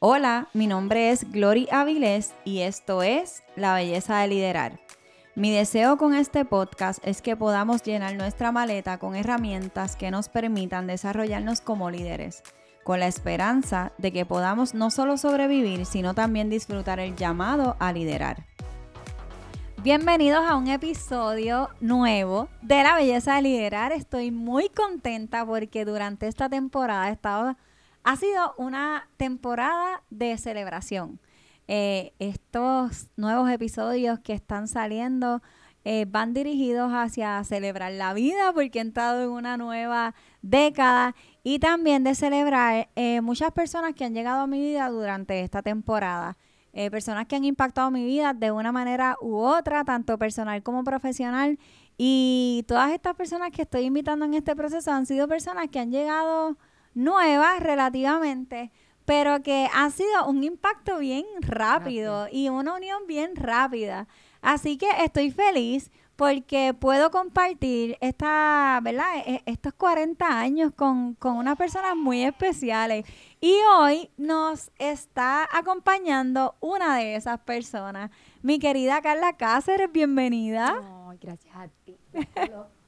Hola, mi nombre es Glory Avilés y esto es La Belleza de Liderar. Mi deseo con este podcast es que podamos llenar nuestra maleta con herramientas que nos permitan desarrollarnos como líderes, con la esperanza de que podamos no solo sobrevivir, sino también disfrutar el llamado a liderar. Bienvenidos a un episodio nuevo de La Belleza de Liderar. Estoy muy contenta porque durante esta temporada he estado, ha sido una temporada de celebración. Eh, estos nuevos episodios que están saliendo eh, van dirigidos hacia celebrar la vida porque he entrado en una nueva década y también de celebrar eh, muchas personas que han llegado a mi vida durante esta temporada. Personas que han impactado mi vida de una manera u otra, tanto personal como profesional. Y todas estas personas que estoy invitando en este proceso han sido personas que han llegado nuevas relativamente, pero que ha sido un impacto bien rápido y una unión bien rápida. Así que estoy feliz porque puedo compartir esta, ¿verdad? E, estos 40 años con, con unas personas muy especiales. Y hoy nos está acompañando una de esas personas, mi querida Carla Cáceres, bienvenida. Ay, gracias a ti.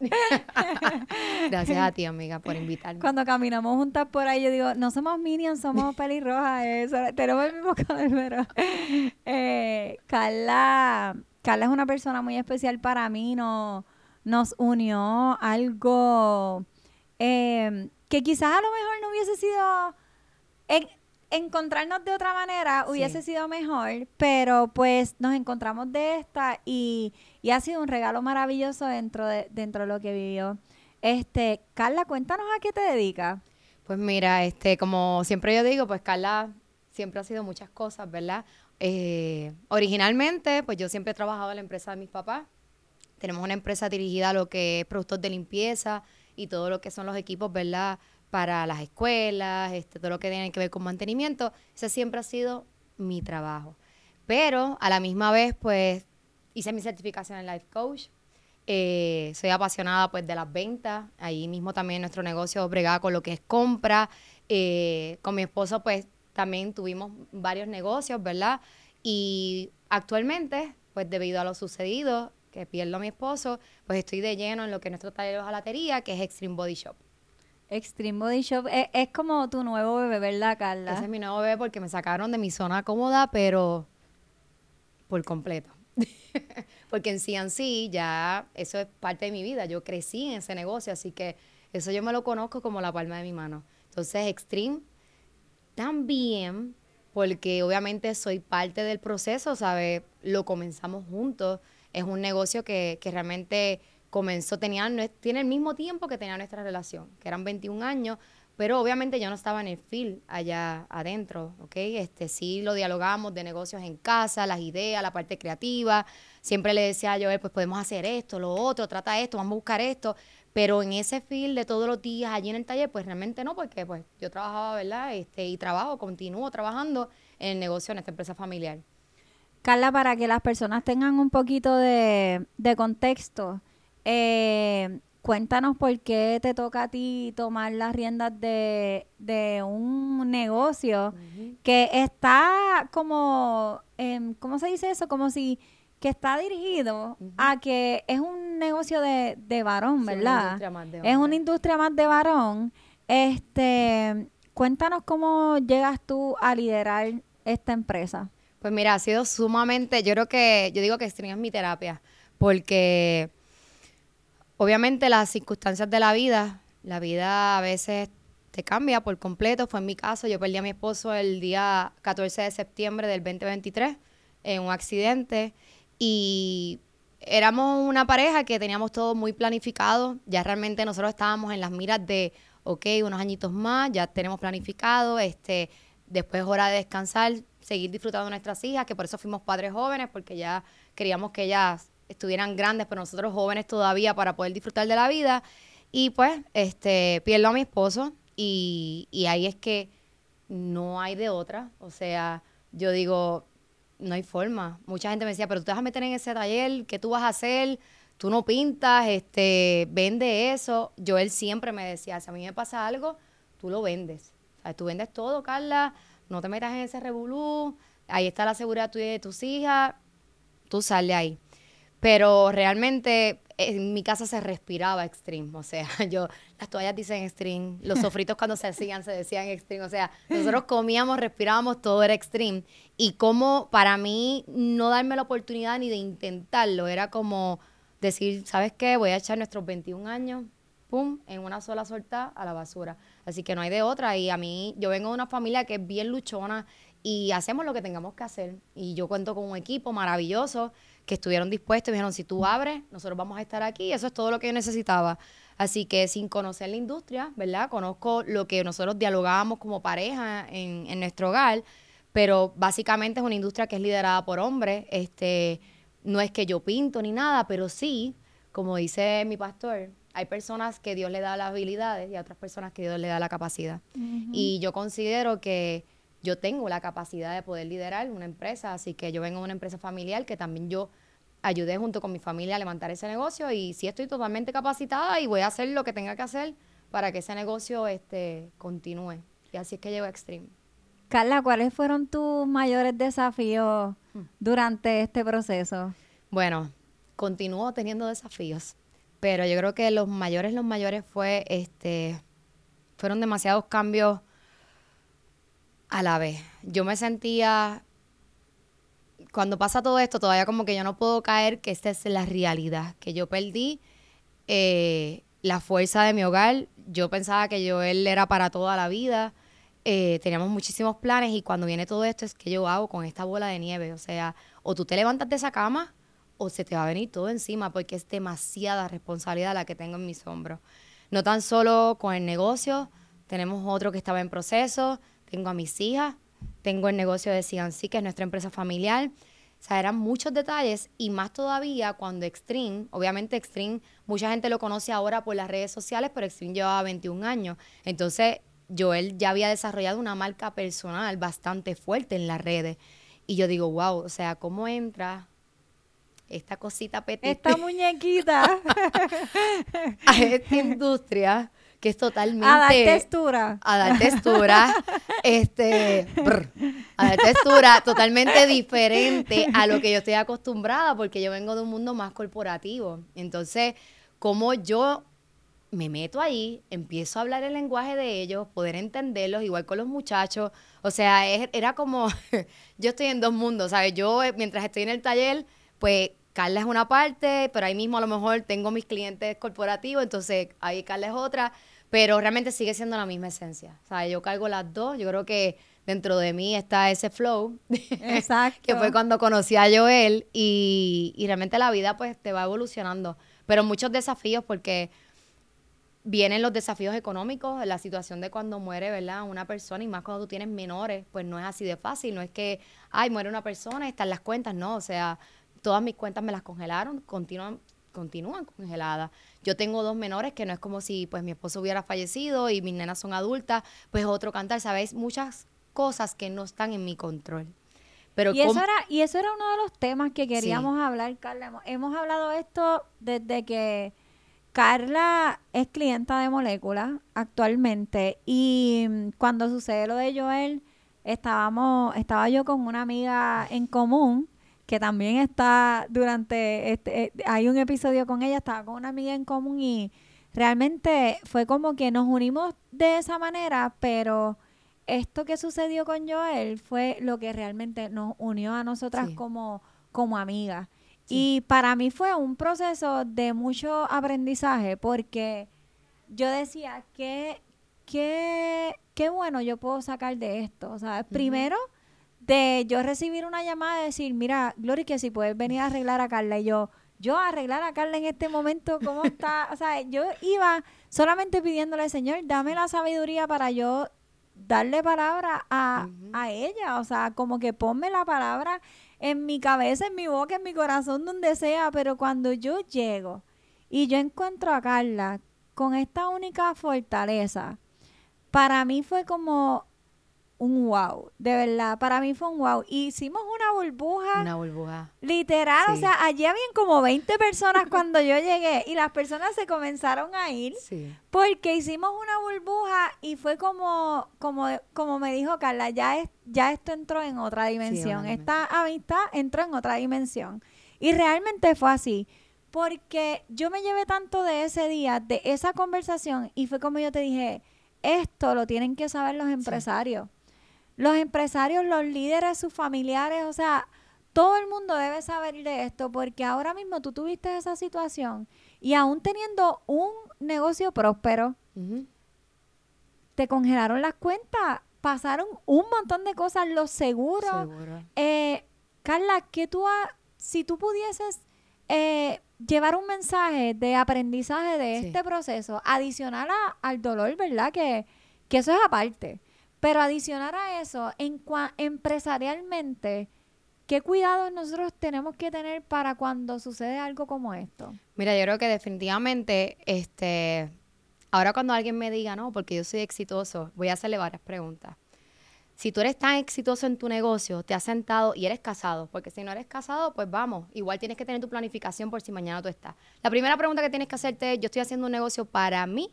gracias a ti, amiga, por invitarme. Cuando caminamos juntas por ahí, yo digo, no somos minions, somos pelirrojas, eh, tenemos el mismo color, pero eh, Carla Carla es una persona muy especial para mí, no, nos unió algo em, que quizás a lo mejor no hubiese sido... encontrarnos de otra manera hubiese sido mejor, pero pues nos encontramos de esta y, y, ha sido un regalo maravilloso dentro de, dentro de lo que vivió. Este, Carla, cuéntanos a qué te dedicas. Pues mira, este, como siempre yo digo, pues Carla siempre ha sido muchas cosas, ¿verdad? Eh, originalmente, pues yo siempre he trabajado en la empresa de mis papás. Tenemos una empresa dirigida a lo que es productos de limpieza y todo lo que son los equipos, ¿verdad? Para las escuelas, este, todo lo que tiene que ver con mantenimiento. Ese siempre ha sido mi trabajo. Pero a la misma vez, pues, hice mi certificación en Life Coach. Eh, soy apasionada, pues, de las ventas. Ahí mismo también nuestro negocio bregaba con lo que es compra. Eh, con mi esposo, pues, también tuvimos varios negocios, ¿verdad? Y actualmente, pues debido a lo sucedido, que pierdo a mi esposo, pues estoy de lleno en lo que es nuestro taller de hojalatería, que es Extreme Body Shop. Extreme Body Shop es, como tu nuevo bebé, ¿verdad, Carla? Ese es mi nuevo bebé porque me sacaron de mi zona cómoda, pero por completo. porque en sí ya eso es parte de mi vida. Yo crecí en ese negocio, así que eso yo me lo conozco como la palma de mi mano. Entonces, Extreme también, porque obviamente soy parte del proceso, ¿sabes? Lo comenzamos juntos. Es un negocio que, que realmente comenzó, tenía, tiene el mismo tiempo que tenía nuestra relación, que eran 21 años, pero obviamente yo no estaba en el field allá adentro, ¿ok? Este, sí lo dialogamos de negocios en casa, las ideas, la parte creativa. Siempre le decía a Joel, pues podemos hacer esto, lo otro, trata esto, vamos a buscar esto. Pero en ese feel de todos los días allí en el taller, pues realmente no, porque pues yo trabajaba, ¿verdad? Este, y trabajo, continúo trabajando en el negocio, en esta empresa familiar. Carla, para que las personas tengan un poquito de, contexto, eh, cuéntanos por qué te toca a ti tomar las riendas de, un negocio que está como, ¿cómo se dice eso? Como si que está dirigido a que es un negocio de, de varón, ¿verdad? es una industria más de varón. Este, cuéntanos cómo llegas tú a liderar esta empresa. Pues mira, ha sido sumamente, yo creo que, yo digo que Stream es mi terapia, porque obviamente las circunstancias de la vida, la vida a veces te cambia por completo. Fue en mi caso, yo perdí a mi esposo el día 14 de septiembre del 2023 en un accidente y éramos una pareja que teníamos todo muy planificado. Ya realmente nosotros estábamos en las miras de, ok, unos añitos más, ya tenemos planificado, este, después hora de descansar, seguir disfrutando de nuestras hijas, que por eso fuimos padres jóvenes, porque ya queríamos que ellas estuvieran grandes, pero nosotros jóvenes todavía para poder disfrutar de la vida. Y pues, este, pierdo a mi esposo y, y ahí es que no hay de otra. O sea, yo digo, no hay forma. Mucha gente me decía, pero tú te vas a meter en ese taller, ¿qué tú vas a hacer? Tú no pintas, este, vende eso. Joel siempre me decía, si a mí me pasa algo, tú lo vendes. O sea, tú vendes todo, Carla, no te metas en ese revolú, ahí está la seguridad tuya de tus hijas, tú sal de ahí. Pero realmente en mi casa se respiraba extreme, o sea, yo, las toallas dicen extreme, los sofritos cuando se hacían se decían extreme, o sea, nosotros comíamos, respirábamos, todo era extreme. Y como para mí no darme la oportunidad ni de intentarlo, era como decir, ¿sabes qué? Voy a echar nuestros 21 años, pum, en una sola suelta a la basura. Así que no hay de otra. Y a mí, yo vengo de una familia que es bien luchona y hacemos lo que tengamos que hacer. Y yo cuento con un equipo maravilloso que estuvieron dispuestos y dijeron, si tú abres, nosotros vamos a estar aquí. Eso es todo lo que yo necesitaba. Así que sin conocer la industria, ¿verdad? Conozco lo que nosotros dialogábamos como pareja en, en nuestro hogar, pero básicamente es una industria que es liderada por hombres. Este, no es que yo pinto ni nada, pero sí, como dice mi pastor, hay personas que Dios le da las habilidades y a otras personas que Dios le da la capacidad. Y yo considero que yo tengo la capacidad de poder liderar una empresa, así que yo vengo de una empresa familiar que también yo ayudé junto con mi familia a levantar ese negocio y sí estoy totalmente capacitada y voy a hacer lo que tenga que hacer para que ese negocio este, continúe. Y así es que llego a Extreme. Carla, ¿cuáles fueron tus mayores desafíos hmm. durante este proceso? Bueno, continúo teniendo desafíos, pero yo creo que los mayores, los mayores fue, este, fueron demasiados cambios a la vez. Yo me sentía, cuando pasa todo esto, todavía como que yo no puedo caer que esta es la realidad, que yo perdí eh, la fuerza de mi hogar. Yo pensaba que yo él era para toda la vida. Eh, teníamos muchísimos planes y cuando viene todo esto es que yo hago con esta bola de nieve. O sea, o tú te levantas de esa cama o se te va a venir todo encima porque es demasiada responsabilidad la que tengo en mis hombros. No tan solo con el negocio, tenemos otro que estaba en proceso, tengo a mis hijas, tengo el negocio de CNC, que es nuestra empresa familiar. O sea, eran muchos detalles y más todavía cuando Extreme, obviamente Extreme, mucha gente lo conoce ahora por las redes sociales, pero Extreme llevaba 21 años. Entonces, Joel ya había desarrollado una marca personal bastante fuerte en las redes. Y yo digo, wow, o sea, ¿cómo entra esta cosita petita? Esta muñequita. a esta industria que es totalmente... A dar textura. A dar textura. este, a dar textura totalmente diferente a lo que yo estoy acostumbrada, porque yo vengo de un mundo más corporativo. Entonces, como yo me meto ahí, empiezo a hablar el lenguaje de ellos, poder entenderlos, igual con los muchachos. O sea, era como, yo estoy en dos mundos, ¿sabes? Yo, eh, mientras estoy en el taller, pues Carla es una parte, pero ahí mismo a lo mejor tengo mis clientes corporativos, entonces ahí Carla es otra, pero realmente sigue siendo la misma esencia. O sea, yo cargo las dos, yo creo que dentro de mí está ese flow. Exacto. que fue cuando conocí a Joel y, y realmente la vida pues te va evolucionando. Pero muchos desafíos porque vienen los desafíos económicos, la situación de cuando muere, ¿verdad? Una persona, y más cuando tú tienes menores, pues no es así de fácil, no es que, ay, muere una persona, están las cuentas, no, o sea, todas mis cuentas me las congelaron, continúan, continúan congeladas. Yo tengo dos menores que no es como si pues mi esposo hubiera fallecido y mis nenas son adultas, pues otro cantar, ¿sabes? Muchas cosas que no están en mi control. Pero y, eso era, y eso era uno de los temas que queríamos hablar, Carla. Hemos hablado esto desde que Carla es clienta de Molécula actualmente y mm, cuando sucede lo de Joel, estábamos, estaba yo con una amiga en común que también está durante, este, eh, hay un episodio con ella, estaba con una amiga en común y realmente fue como que nos unimos de esa manera, pero esto que sucedió con Joel fue lo que realmente nos unió a nosotras como, como amigas. Y para mí fue un proceso de mucho aprendizaje porque yo decía, ¿qué, qué, qué bueno yo puedo sacar de esto? O sea, primero de yo recibir una llamada y decir, mira, Glory, que si puedes venir a arreglar a Carla. Y yo, yo arreglar a Carla en este momento, ¿cómo está? O sea, yo iba solamente pidiéndole, Señor, dame la sabiduría para yo darle palabra a, a ella. O sea, como que ponme la palabra en mi cabeza, en mi boca, en mi corazón, donde sea, pero cuando yo llego y yo encuentro a Carla con esta única fortaleza, para mí fue como un wow, de verdad, para mí fue un wow. Hicimos una burbuja. Una burbuja. Literal, o Sí. sea, allí habían como 20 personas cuando yo llegué y las personas se comenzaron a ir Sí. porque hicimos una burbuja y fue como, como, como me dijo Carla, ya, es, ya esto entró en otra dimensión. una Esta amistad entró en otra dimensión. Y realmente fue así. Porque yo me llevé tanto de ese día, de esa conversación, y fue como yo te dije, esto lo tienen que saber los empresarios. Los empresarios, los líderes, sus familiares, o sea, todo el mundo debe saber de esto porque ahora mismo tú tuviste esa situación y aún teniendo un negocio próspero, te congelaron las cuentas, pasaron un montón de cosas, los seguros. Seguro. Eh, Carla, que tú ha- si tú pudieses eh, llevar un mensaje de aprendizaje de Sí. este proceso, adicional a- al dolor, ¿verdad? Que, que eso es aparte. Pero adicionar a eso, en empresarialmente, ¿qué cuidados nosotros tenemos que tener para cuando sucede algo como esto? Mira, yo creo que definitivamente, este, ahora cuando alguien me diga, no, porque yo soy exitoso, voy a hacerle varias preguntas. Si tú eres tan exitoso en tu negocio, te has sentado y eres casado, porque si no eres casado, pues vamos, igual tienes que tener tu planificación por si mañana tú estás. La primera pregunta que tienes que hacerte es, ¿yo estoy haciendo un negocio para mí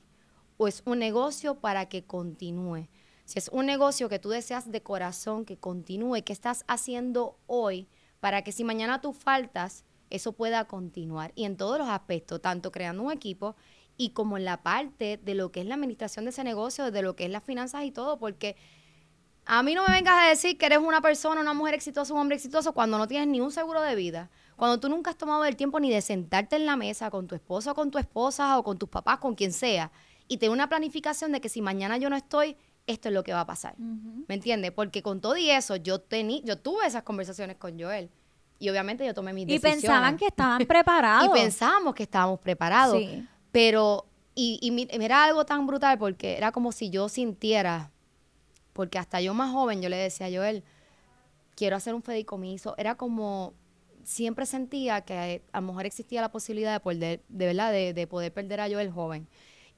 o es un negocio para que continúe? Si es un negocio que tú deseas de corazón que continúe, ¿qué estás haciendo hoy para que si mañana tú faltas, eso pueda continuar? Y en todos los aspectos, tanto creando un equipo y como en la parte de lo que es la administración de ese negocio, de lo que es las finanzas y todo, porque a mí no me vengas a decir que eres una persona, una mujer exitosa, un hombre exitoso cuando no tienes ni un seguro de vida. Cuando tú nunca has tomado el tiempo ni de sentarte en la mesa con tu esposo con tu esposa o con tus papás, con quien sea, y tener una planificación de que si mañana yo no estoy, esto es lo que va a pasar. ¿Me entiendes? Porque con todo y eso, yo, tení, yo tuve esas conversaciones con Joel. Y obviamente yo tomé mis Y decisiones. pensaban que estaban preparados. Y pensábamos que estábamos preparados. Sí. Pero, y, y era algo tan brutal porque era como si yo sintiera, porque hasta yo más joven yo le decía a Joel, quiero hacer un fedicomiso. Era como, siempre sentía que a lo mejor existía la posibilidad de poder, de verdad, de, de poder perder a Joel joven.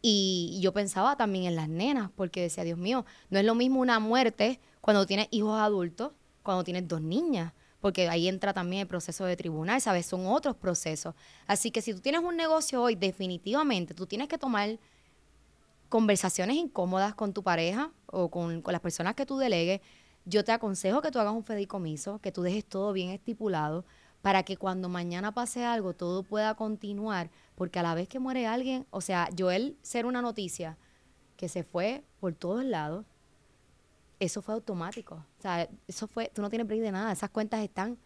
Y yo pensaba también en las nenas, porque decía, Dios mío, no es lo mismo una muerte cuando tienes hijos adultos, cuando tienes dos niñas, porque ahí entra también el proceso de tribunal, ¿sabes? Son otros procesos. Así que si tú tienes un negocio hoy, definitivamente tú tienes que tomar conversaciones incómodas con tu pareja o con, con las personas que tú delegues. Yo te aconsejo que tú hagas un fedicomiso, que tú dejes todo bien estipulado para que cuando mañana pase algo todo pueda continuar, porque a la vez que muere alguien, o sea, Joel ser una noticia que se fue por todos lados, eso fue automático. O sea, eso fue, tú no tienes break de nada, esas cuentas están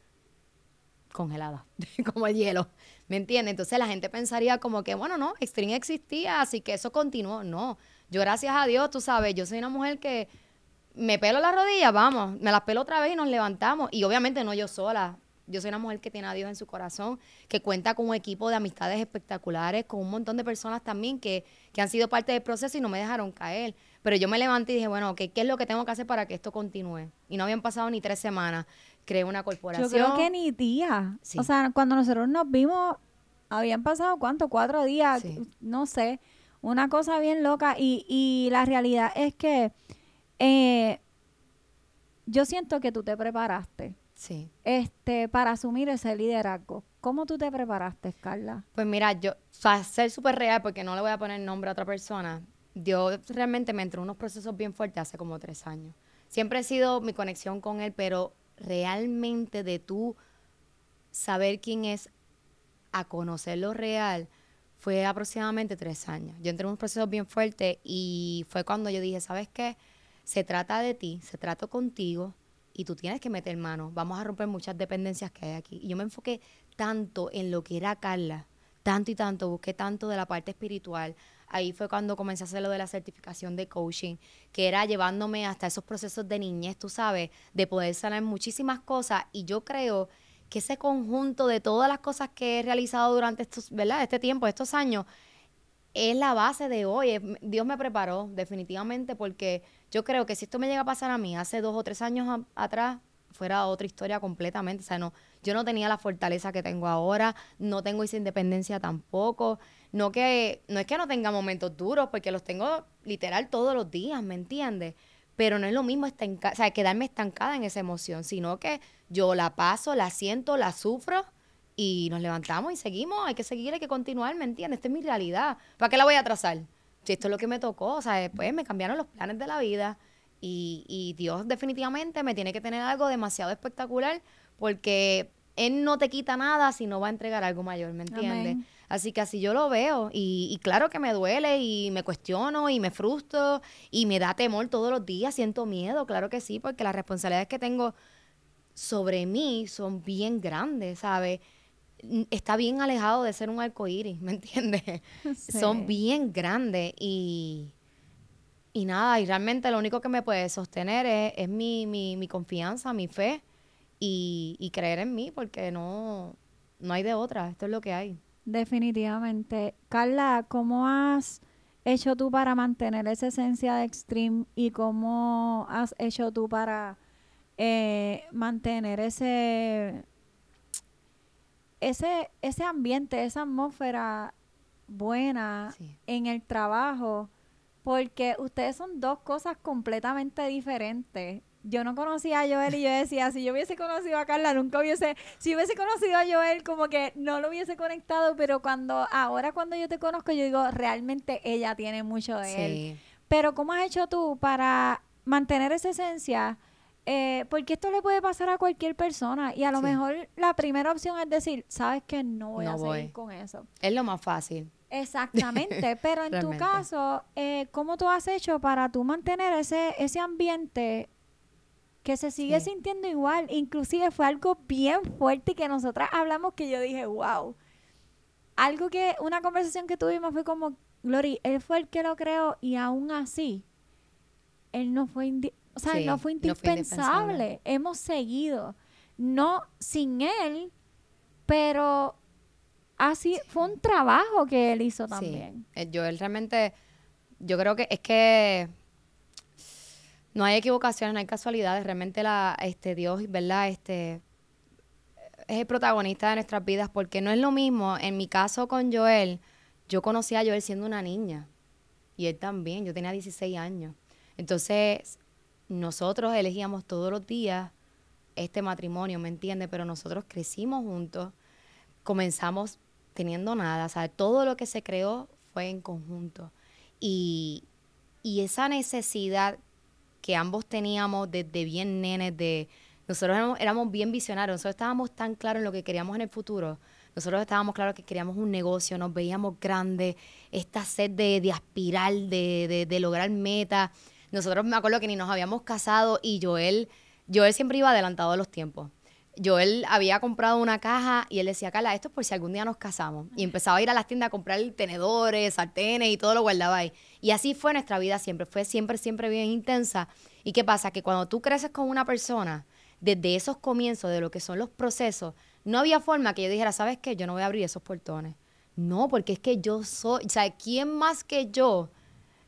congeladas, como el hielo, ¿me entiendes? Entonces la gente pensaría como que, bueno, no, Extreme existía, así que eso continuó. No, yo gracias a Dios, tú sabes, yo soy una mujer que me pelo las rodillas, vamos, me las pelo otra vez y nos levantamos. Y obviamente no yo sola, yo soy una mujer que tiene a Dios en su corazón, que cuenta con un equipo de amistades espectaculares, con un montón de personas también que, que han sido parte del proceso y no me dejaron caer. Pero yo me levanté y dije, bueno, ¿qué, ¿qué es lo que tengo que hacer para que esto continúe? Y no habían pasado ni tres semanas. Creé una corporación. Yo creo que ni días. Sí. O sea, cuando nosotros nos vimos, habían pasado cuánto, cuatro días, Sí. no sé, una cosa bien loca. Y, y la realidad es que eh, yo siento que tú te preparaste Sí. este, para asumir ese liderazgo. ¿Cómo tú te preparaste, Carla? Pues mira, yo, para ser súper real, porque no le voy a poner nombre a otra persona, yo realmente me entré en unos procesos bien fuertes hace como tres años. Siempre he sido mi conexión con él, pero realmente de tú saber quién es a conocer lo real fue aproximadamente tres años. Yo entré en unos procesos bien fuertes y fue cuando yo dije, ¿sabes qué? Se trata de ti, se trata contigo y tú tienes que meter mano. Vamos a romper muchas dependencias que hay aquí. Y yo me enfoqué tanto en lo que era Carla, tanto y tanto, busqué tanto de la parte espiritual. Ahí fue cuando comencé a hacer lo de la certificación de coaching, que era llevándome hasta esos procesos de niñez, tú sabes, de poder sanar muchísimas cosas. Y yo creo que ese conjunto de todas las cosas que he realizado durante estos, ¿verdad? Este tiempo, estos años, es la base de hoy. Dios me preparó definitivamente porque yo creo que si esto me llega a pasar a mí hace dos o tres años atrás, fuera otra historia completamente. O sea, no, yo no tenía la fortaleza que tengo ahora, no tengo esa independencia tampoco. No que, no es que no tenga momentos duros, porque los tengo literal todos los días, ¿me entiendes? pero no es lo mismo o sea, quedarme estancada en esa emoción, sino que yo la paso, la siento, la sufro y nos levantamos y seguimos, hay que seguir, hay que continuar, ¿me entiendes? Esta es mi realidad. ¿Para qué la voy a trazar? Si esto es lo que me tocó, o sea, después me cambiaron los planes de la vida y, y Dios definitivamente me tiene que tener algo demasiado espectacular porque Él no te quita nada si no va a entregar algo mayor, ¿me entiendes? Así que así yo lo veo y, y, claro que me duele y me cuestiono y me frustro y me da temor todos los días, siento miedo, claro que sí, porque las responsabilidades que tengo sobre mí son bien grandes, ¿sabes? Está bien alejado de ser un arcoíris, ¿me entiendes? Son bien grandes y, y nada, y realmente lo único que me puede sostener es, es mi, mi, mi, confianza, mi fe y, y creer en mí, porque no, no hay de otra, esto es lo que hay. Definitivamente. Carla, ¿cómo has hecho tú para mantener esa esencia de Extreme y cómo has hecho tú para eh, mantener ese, ese, ese ambiente, esa atmósfera buena en el trabajo? Porque ustedes son dos cosas completamente diferentes yo no conocía a Joel y yo decía, si yo hubiese conocido a Carla, nunca hubiese, si hubiese conocido a Joel, como que no lo hubiese conectado, pero cuando, ahora cuando yo te conozco, yo digo, realmente ella tiene mucho de él. Pero ¿cómo has hecho tú para mantener esa esencia? Eh, porque esto le puede pasar a cualquier persona y a lo mejor la primera opción es decir, sabes que no voy a seguir con eso. Es lo más fácil. Exactamente, pero en tu caso, eh, ¿cómo tú has hecho para tú mantener ese, ese ambiente que se sigue sintiendo igual. Inclusive fue algo bien fuerte que nosotras hablamos que yo dije, wow. Algo que, una conversación que tuvimos fue como, Glory, él fue el que lo creó y aún así, él no fue, o sea, no, fue indispensable. Hemos seguido, no sin él, pero así fue un trabajo que él hizo también. Eh, yo él realmente, yo creo que es que no hay equivocaciones, no hay casualidades. Realmente la, este, Dios, ¿verdad? Este, es el protagonista de nuestras vidas porque no es lo mismo. En mi caso con Joel, yo conocí a Joel siendo una niña y él también. Yo tenía 16 años. Entonces, nosotros elegíamos todos los días este matrimonio, ¿me entiendes? Pero nosotros crecimos juntos, comenzamos teniendo nada, o sea, todo lo que se creó fue en conjunto. Y, y esa necesidad que ambos teníamos desde bien nenes, de nosotros éramos, bien visionarios, nosotros estábamos tan claros en lo que queríamos en el futuro. Nosotros estábamos claros que queríamos un negocio, nos veíamos grandes, esta sed de, aspirar, de, de, lograr metas. Nosotros me acuerdo que ni nos habíamos casado y Joel, Joel siempre iba adelantado a los tiempos. Joel había comprado una caja y él decía, Carla, esto es por si algún día nos casamos. Y empezaba a ir a las tiendas a comprar tenedores, sartenes y todo lo guardaba. Y así fue nuestra vida siempre, fue siempre, siempre bien intensa. ¿Y qué pasa? Que cuando tú creces con una persona, desde esos comienzos, de lo que son los procesos, no había forma que yo dijera, ¿sabes qué? Yo no voy a abrir esos portones. No, porque es que yo soy, o sea, ¿quién más que yo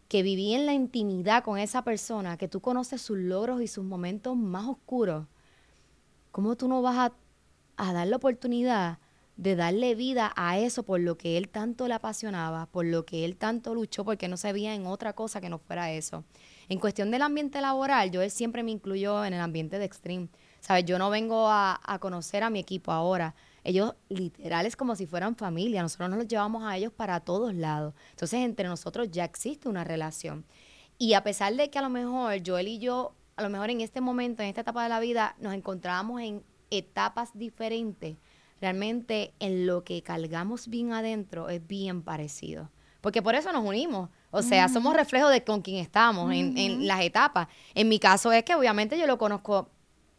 que viví en la intimidad con esa persona, que tú conoces sus logros y sus momentos más oscuros? ¿cómo tú no vas a, dar la oportunidad de darle vida a eso por lo que él tanto le apasionaba, por lo que él tanto luchó, porque no se veía en otra cosa que no fuera eso? En cuestión del ambiente laboral, yo él siempre me incluyó en el ambiente de Extreme. ¿Sabes? Yo no vengo a, a conocer a mi equipo ahora. Ellos literal es como si fueran familia. Nosotros nos los llevamos a ellos para todos lados. Entonces, entre nosotros ya existe una relación. Y a pesar de que a lo mejor Joel y yo a lo mejor en este momento, en esta etapa de la vida, nos encontrábamos en etapas diferentes, realmente en lo que cargamos bien adentro es bien parecido. Porque por eso nos unimos. O sea, somos reflejo de con quién estamos en, en, las etapas. En mi caso es que obviamente yo lo conozco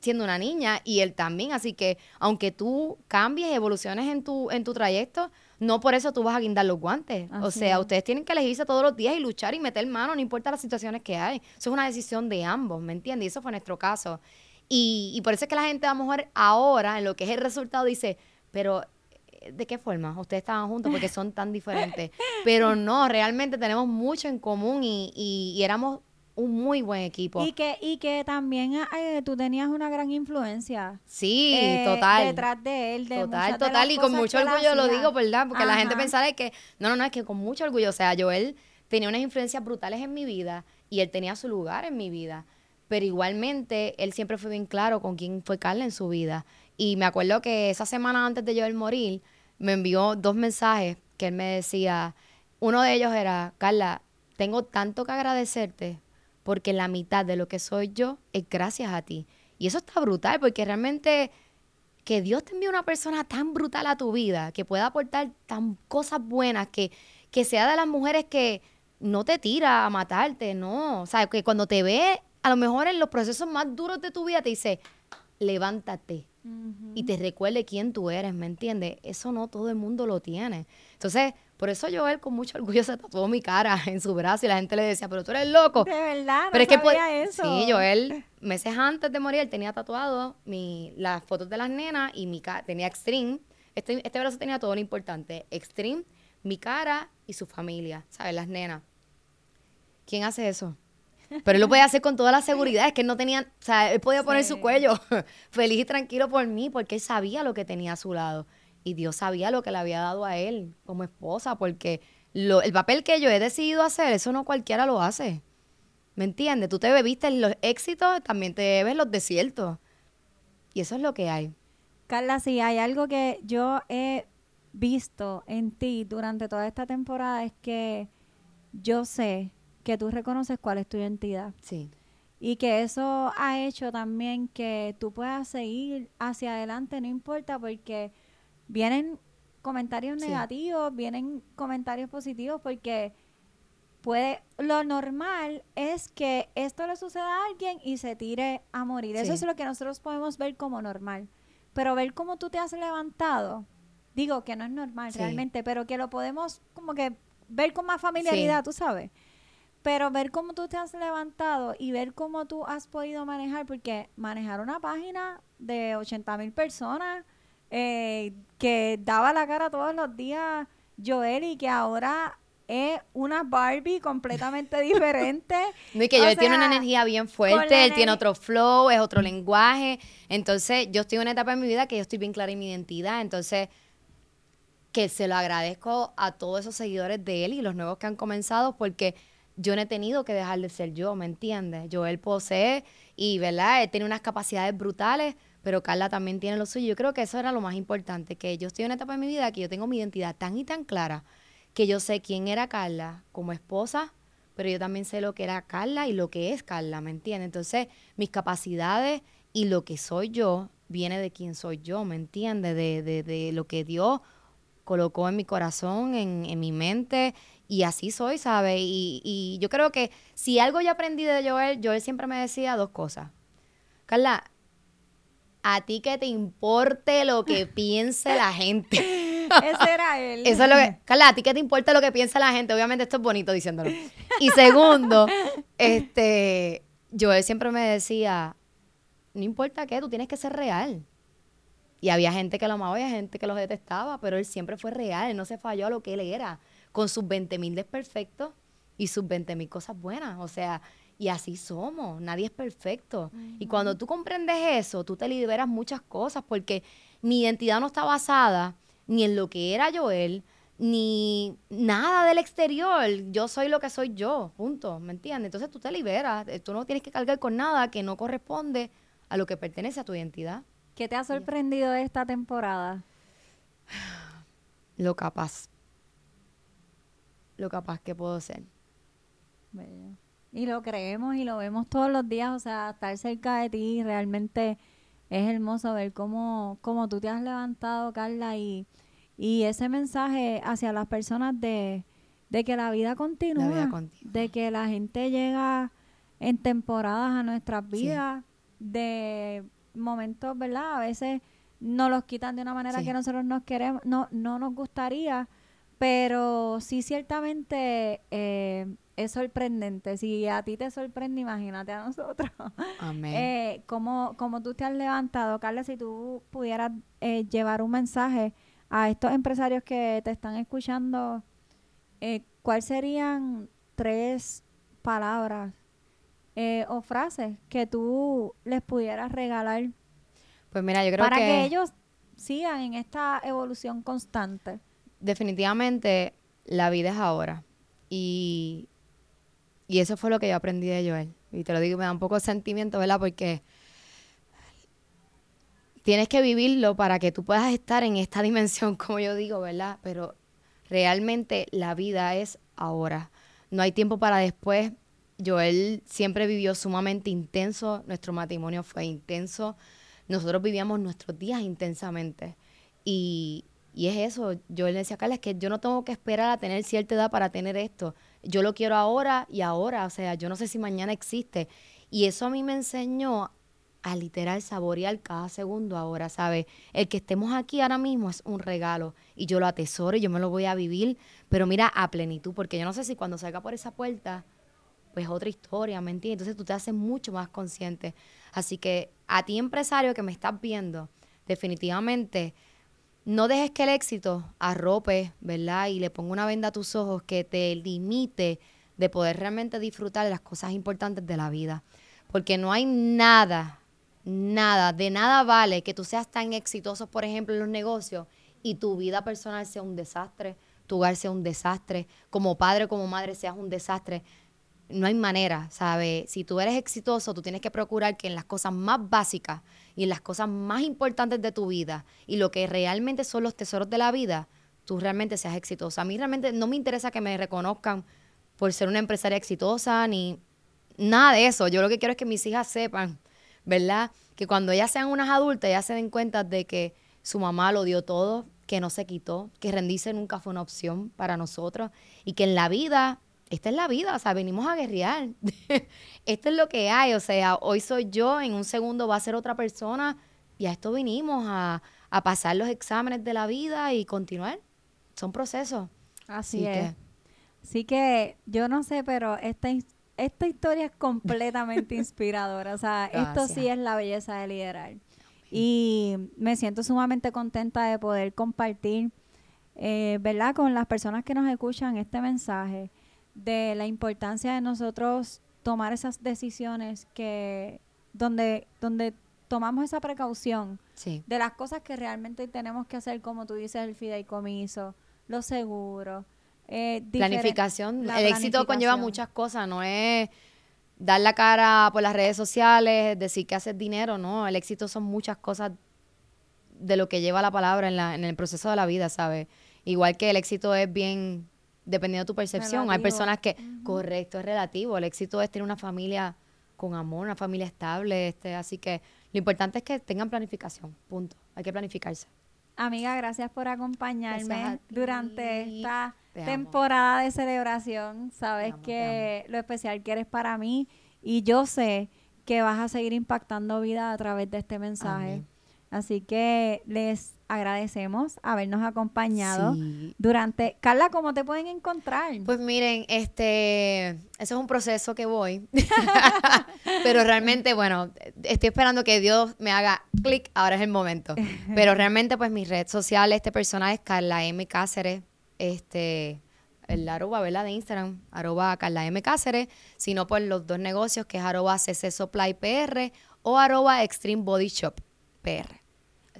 siendo una niña y él también. Así que aunque tú cambies, evoluciones en tu, en tu trayecto, no por eso tú vas a guindar los guantes. o sea, ustedes tienen que elegirse todos los días y luchar y meter mano, no importa las situaciones que hay. Eso es una decisión de ambos, ¿me entiendes? Y eso fue nuestro caso. Y, y por eso es que la gente a lo mejor ahora, en lo que es el resultado, dice, pero eh, ¿de qué forma? Ustedes estaban juntos porque son tan diferentes. Pero no, realmente tenemos mucho en común y, y éramos un muy buen equipo. Y que, y que también eh, tú tenías una gran influencia. Sí, eh, total. Detrás de él. De total, total. Y con mucho orgullo lo digo, ¿verdad? Porque la gente pensara que, no, no, no, es que con mucho orgullo. O sea, Joel tenía unas influencias brutales en mi vida y él tenía su lugar en mi vida. pero igualmente él siempre fue bien claro con quién fue Carla en su vida. Y me acuerdo que esa semana antes de yo el morir, me envió dos mensajes que él me decía, uno de ellos era, Carla, tengo tanto que agradecerte porque la mitad de lo que soy yo es gracias a ti. Y eso está brutal porque realmente que Dios te envíe una persona tan brutal a tu vida, que pueda aportar tan cosas buenas, que, que sea de las mujeres que no te tira a matarte, no. O sea, que cuando te ve, a lo mejor en los procesos más duros de tu vida, te dice, levántate. Y te recuerde quién tú eres, ¿me entiendes? Eso no todo el mundo lo tiene. Entonces, por eso yo él con mucho orgullo se tatuó mi cara en su brazo y la gente le decía, pero tú eres loco. De verdad, no pero es que sabía eso. Sí, Joel, meses antes de morir, él tenía tatuado mi, las fotos de las nenas y mi cara, tenía Extreme. Este, este brazo tenía todo lo importante. Extreme, mi cara y su familia, ¿sabes? Las nenas. ¿Quién hace eso? Pero él lo podía hacer con toda la seguridad, es que él no tenía, o sea, él podía poner su cuello feliz y tranquilo por mí, porque él sabía lo que tenía a su lado. Y Dios sabía lo que le había dado a él como esposa, porque lo, el papel que yo he decidido hacer, eso no cualquiera lo hace. ¿Me entiendes? Tú te bebiste los éxitos, también te bebes los desiertos. Y eso es lo que hay. Carla, si hay algo que yo he visto en ti durante toda esta temporada es que yo sé que tú reconoces cuál es tu identidad. Sí. Y que eso ha hecho también que tú puedas seguir hacia adelante, no importa, porque vienen comentarios negativos, vienen comentarios positivos, porque puede, lo normal es que esto le suceda a alguien y se tire a morir. Eso es lo que nosotros podemos ver como normal. Pero ver cómo tú te has levantado, digo que no es normal realmente, pero que lo podemos como que ver con más familiaridad, tú sabes. Pero ver cómo tú te has levantado y ver cómo tú has podido manejar, porque manejar una página de 80 mil personas eh, que daba la cara todos los días Joel y que ahora es una Barbie completamente diferente. No, y que Joel tiene una energía bien fuerte, él tiene otro flow, es otro lenguaje. Entonces, yo estoy en una etapa de mi vida que yo estoy bien clara en mi identidad. Entonces, que se lo agradezco a todos esos seguidores de él y los nuevos que han comenzado porque yo no he tenido que dejar de ser yo, ¿me entiendes? Yo él posee y, ¿verdad? Él tiene unas capacidades brutales, pero Carla también tiene lo suyo. Yo creo que eso era lo más importante, que yo estoy en una etapa de mi vida que yo tengo mi identidad tan y tan clara que yo sé quién era Carla como esposa, pero yo también sé lo que era Carla y lo que es Carla, ¿me entiendes? Entonces, mis capacidades y lo que soy yo viene de quién soy yo, ¿me entiendes? De, de, de lo que Dios colocó en mi corazón, en, en mi mente y así soy, ¿sabes? Y, y, yo creo que si algo yo aprendí de Joel, Joel siempre me decía dos cosas. Carla, a ti que te importe lo que piense la gente. Ese era él. Eso es lo que. Carla, a ti que te importe lo que piensa la gente. Obviamente esto es bonito diciéndolo. Y segundo, este, Joel siempre me decía, no importa qué, tú tienes que ser real. Y había gente que lo amaba y había gente que lo detestaba, pero él siempre fue real, él no se falló a lo que él era con sus 20 mil desperfectos y sus 20 mil cosas buenas. O sea, y así somos, nadie es perfecto. Y cuando tú comprendes eso, tú te liberas muchas cosas porque mi identidad no está basada ni en lo que era Joel, ni nada del exterior. Yo soy lo que soy yo, punto, ¿me entiendes? Entonces tú te liberas, tú no tienes que cargar con nada que no corresponde a lo que pertenece a tu identidad. ¿Qué te ha sorprendido de esta temporada? Lo capaz lo capaz que puedo ser. Y lo creemos y lo vemos todos los días, o sea, estar cerca de ti realmente es hermoso ver cómo, cómo tú te has levantado, Carla, y, y ese mensaje hacia las personas de, que la vida continúa, de que la gente llega en temporadas a nuestras vidas, de momentos, ¿verdad? A veces nos los quitan de una manera que nosotros nos queremos, no, no nos gustaría, pero sí, ciertamente eh, es sorprendente. Si a ti te sorprende, imagínate a nosotros. Amén. Eh, como, como tú te has levantado, Carla, si tú pudieras eh, llevar un mensaje a estos empresarios que te están escuchando, eh, ¿cuáles serían tres palabras o frases que tú les pudieras regalar? Pues mira, yo creo para que ellos sigan en esta evolución constante definitivamente la vida es ahora. Y, y eso fue lo que yo aprendí de Joel. y te lo digo, me da un poco de sentimiento, ¿verdad? Porque tienes que vivirlo para que tú puedas estar en esta dimensión, como yo digo, ¿verdad? Pero realmente la vida es ahora. No hay tiempo para después. Joel siempre vivió sumamente intenso, nuestro matrimonio fue intenso, nosotros vivíamos nuestros días intensamente. Y, y es eso, yo le decía a Carla, es que yo no tengo que esperar a tener cierta edad para tener esto. Yo lo quiero ahora y ahora, o sea, yo no sé si mañana existe. Y eso a mí me enseñó a literal saborear cada segundo ahora, ¿sabes? El que estemos aquí ahora mismo es un regalo y yo lo atesoro y yo me lo voy a vivir, pero mira, a plenitud, porque yo no sé si cuando salga por esa puerta, pues otra historia, ¿me entiendes? Entonces tú te haces mucho más consciente. Así que a ti empresario que me estás viendo, definitivamente no dejes que el éxito arrope, ¿verdad? Y le ponga una venda a tus ojos que te limite de poder realmente disfrutar de las cosas importantes de la vida. Porque no hay nada, nada, de nada vale que tú seas tan exitoso, por ejemplo, en los negocios y tu vida personal sea un desastre, tu hogar sea un desastre, como padre, como madre seas un desastre. No hay manera, ¿sabes? Si tú eres exitoso, tú tienes que procurar que en las cosas más básicas y en las cosas más importantes de tu vida y lo que realmente son los tesoros de la vida, tú realmente seas exitosa. A mí realmente no me interesa que me reconozcan por ser una empresaria exitosa ni nada de eso. Yo lo que quiero es que mis hijas sepan, ¿verdad? Que cuando ellas sean unas adultas, ellas se den cuenta de que su mamá lo dio todo, que no se quitó, que rendirse nunca fue una opción para nosotros y que en la vida esta es la vida, o sea, venimos a guerrear. esto es lo que hay, o sea, hoy soy yo, en un segundo va a ser otra persona y a esto vinimos a, pasar los exámenes de la vida y continuar. Son procesos. Así, es. Así que yo no sé, pero esta, esta historia es completamente inspiradora. O sea, esto sí es la belleza de liderar. Y me siento sumamente contenta de poder compartir, eh, ¿verdad?, con las personas que nos escuchan este mensaje de la importancia de nosotros tomar esas decisiones que donde donde tomamos esa precaución de las cosas que realmente tenemos que hacer, como tú dices, el fideicomiso, los seguros. Eh, planificación. el éxito conlleva muchas cosas, no es dar la cara por las redes sociales, decir que haces dinero, no. El éxito son muchas cosas de lo que lleva la palabra en, la, en el proceso de la vida, ¿sabes? Igual que el éxito es bien dependiendo de tu percepción. Hay personas que, correcto, es relativo. El éxito es tener una familia con amor, una familia estable. Este, así que lo importante es que tengan planificación, punto. Hay que planificarse. Amiga, gracias por acompañarme durante esta temporada de celebración. Sabes que lo especial que eres para mí y yo sé que vas a seguir impactando vida a través de este mensaje. Así que les agradecemos habernos acompañado durante... Carla, ¿cómo te pueden encontrar? Pues miren, este, eso es un proceso que voy, pero realmente, bueno, estoy esperando que Dios me haga clic, ahora es el momento. Pero realmente, pues mi red social, este personaje es Carla M. Cáceres, este, el arroba, ¿verdad? De Instagram, arroba Carla M. Cáceres, sino por los dos negocios, que es arroba CC Supply PR o arroba Extreme Body Shop PR.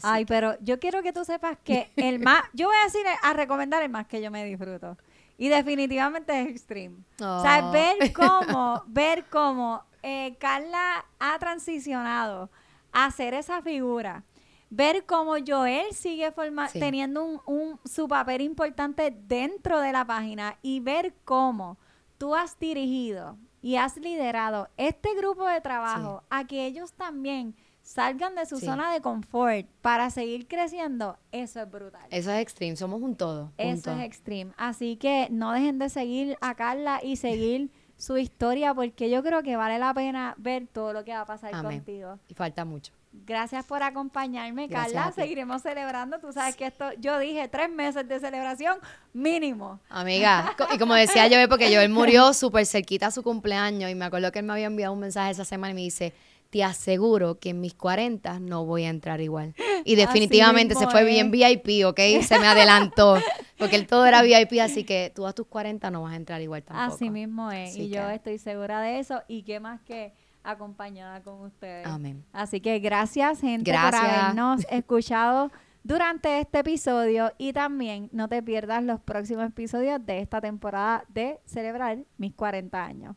Ay, pero yo quiero que tú sepas que el más, yo voy a decir a recomendar el más que yo me disfruto. Y definitivamente es Extreme. O sea, oh. ver cómo, ver cómo eh, Carla ha transicionado a ser esa figura. Ver cómo Joel sigue teniendo un, un, su papel importante dentro de la página y ver cómo tú has dirigido y has liderado este grupo de trabajo a que ellos también salgan de su zona de confort para seguir creciendo, eso es brutal. Eso es extreme, somos un todo. Eso es extreme. Así que no dejen de seguir a Carla y seguir su historia porque yo creo que vale la pena ver todo lo que va a pasar contigo. Y falta mucho. Gracias por acompañarme, Carla. Seguiremos celebrando. Tú sabes que esto, yo dije tres meses de celebración mínimo. Amiga, y como decía yo, porque yo él murió súper cerquita a su cumpleaños y me acuerdo que él me había enviado un mensaje esa semana y me dice, te aseguro que en mis 40 no voy a entrar igual. Y definitivamente se fue bien VIP, ¿ok? Se me adelantó. Porque él todo era VIP, así que tú a tus 40 no vas a entrar igual tampoco. Así mismo es. y yo estoy segura de eso. Y qué más que acompañada con ustedes. Amén. Así que gracias, gente, por habernos escuchado durante este episodio. Y también no te pierdas los próximos episodios de esta temporada de celebrar mis 40 años.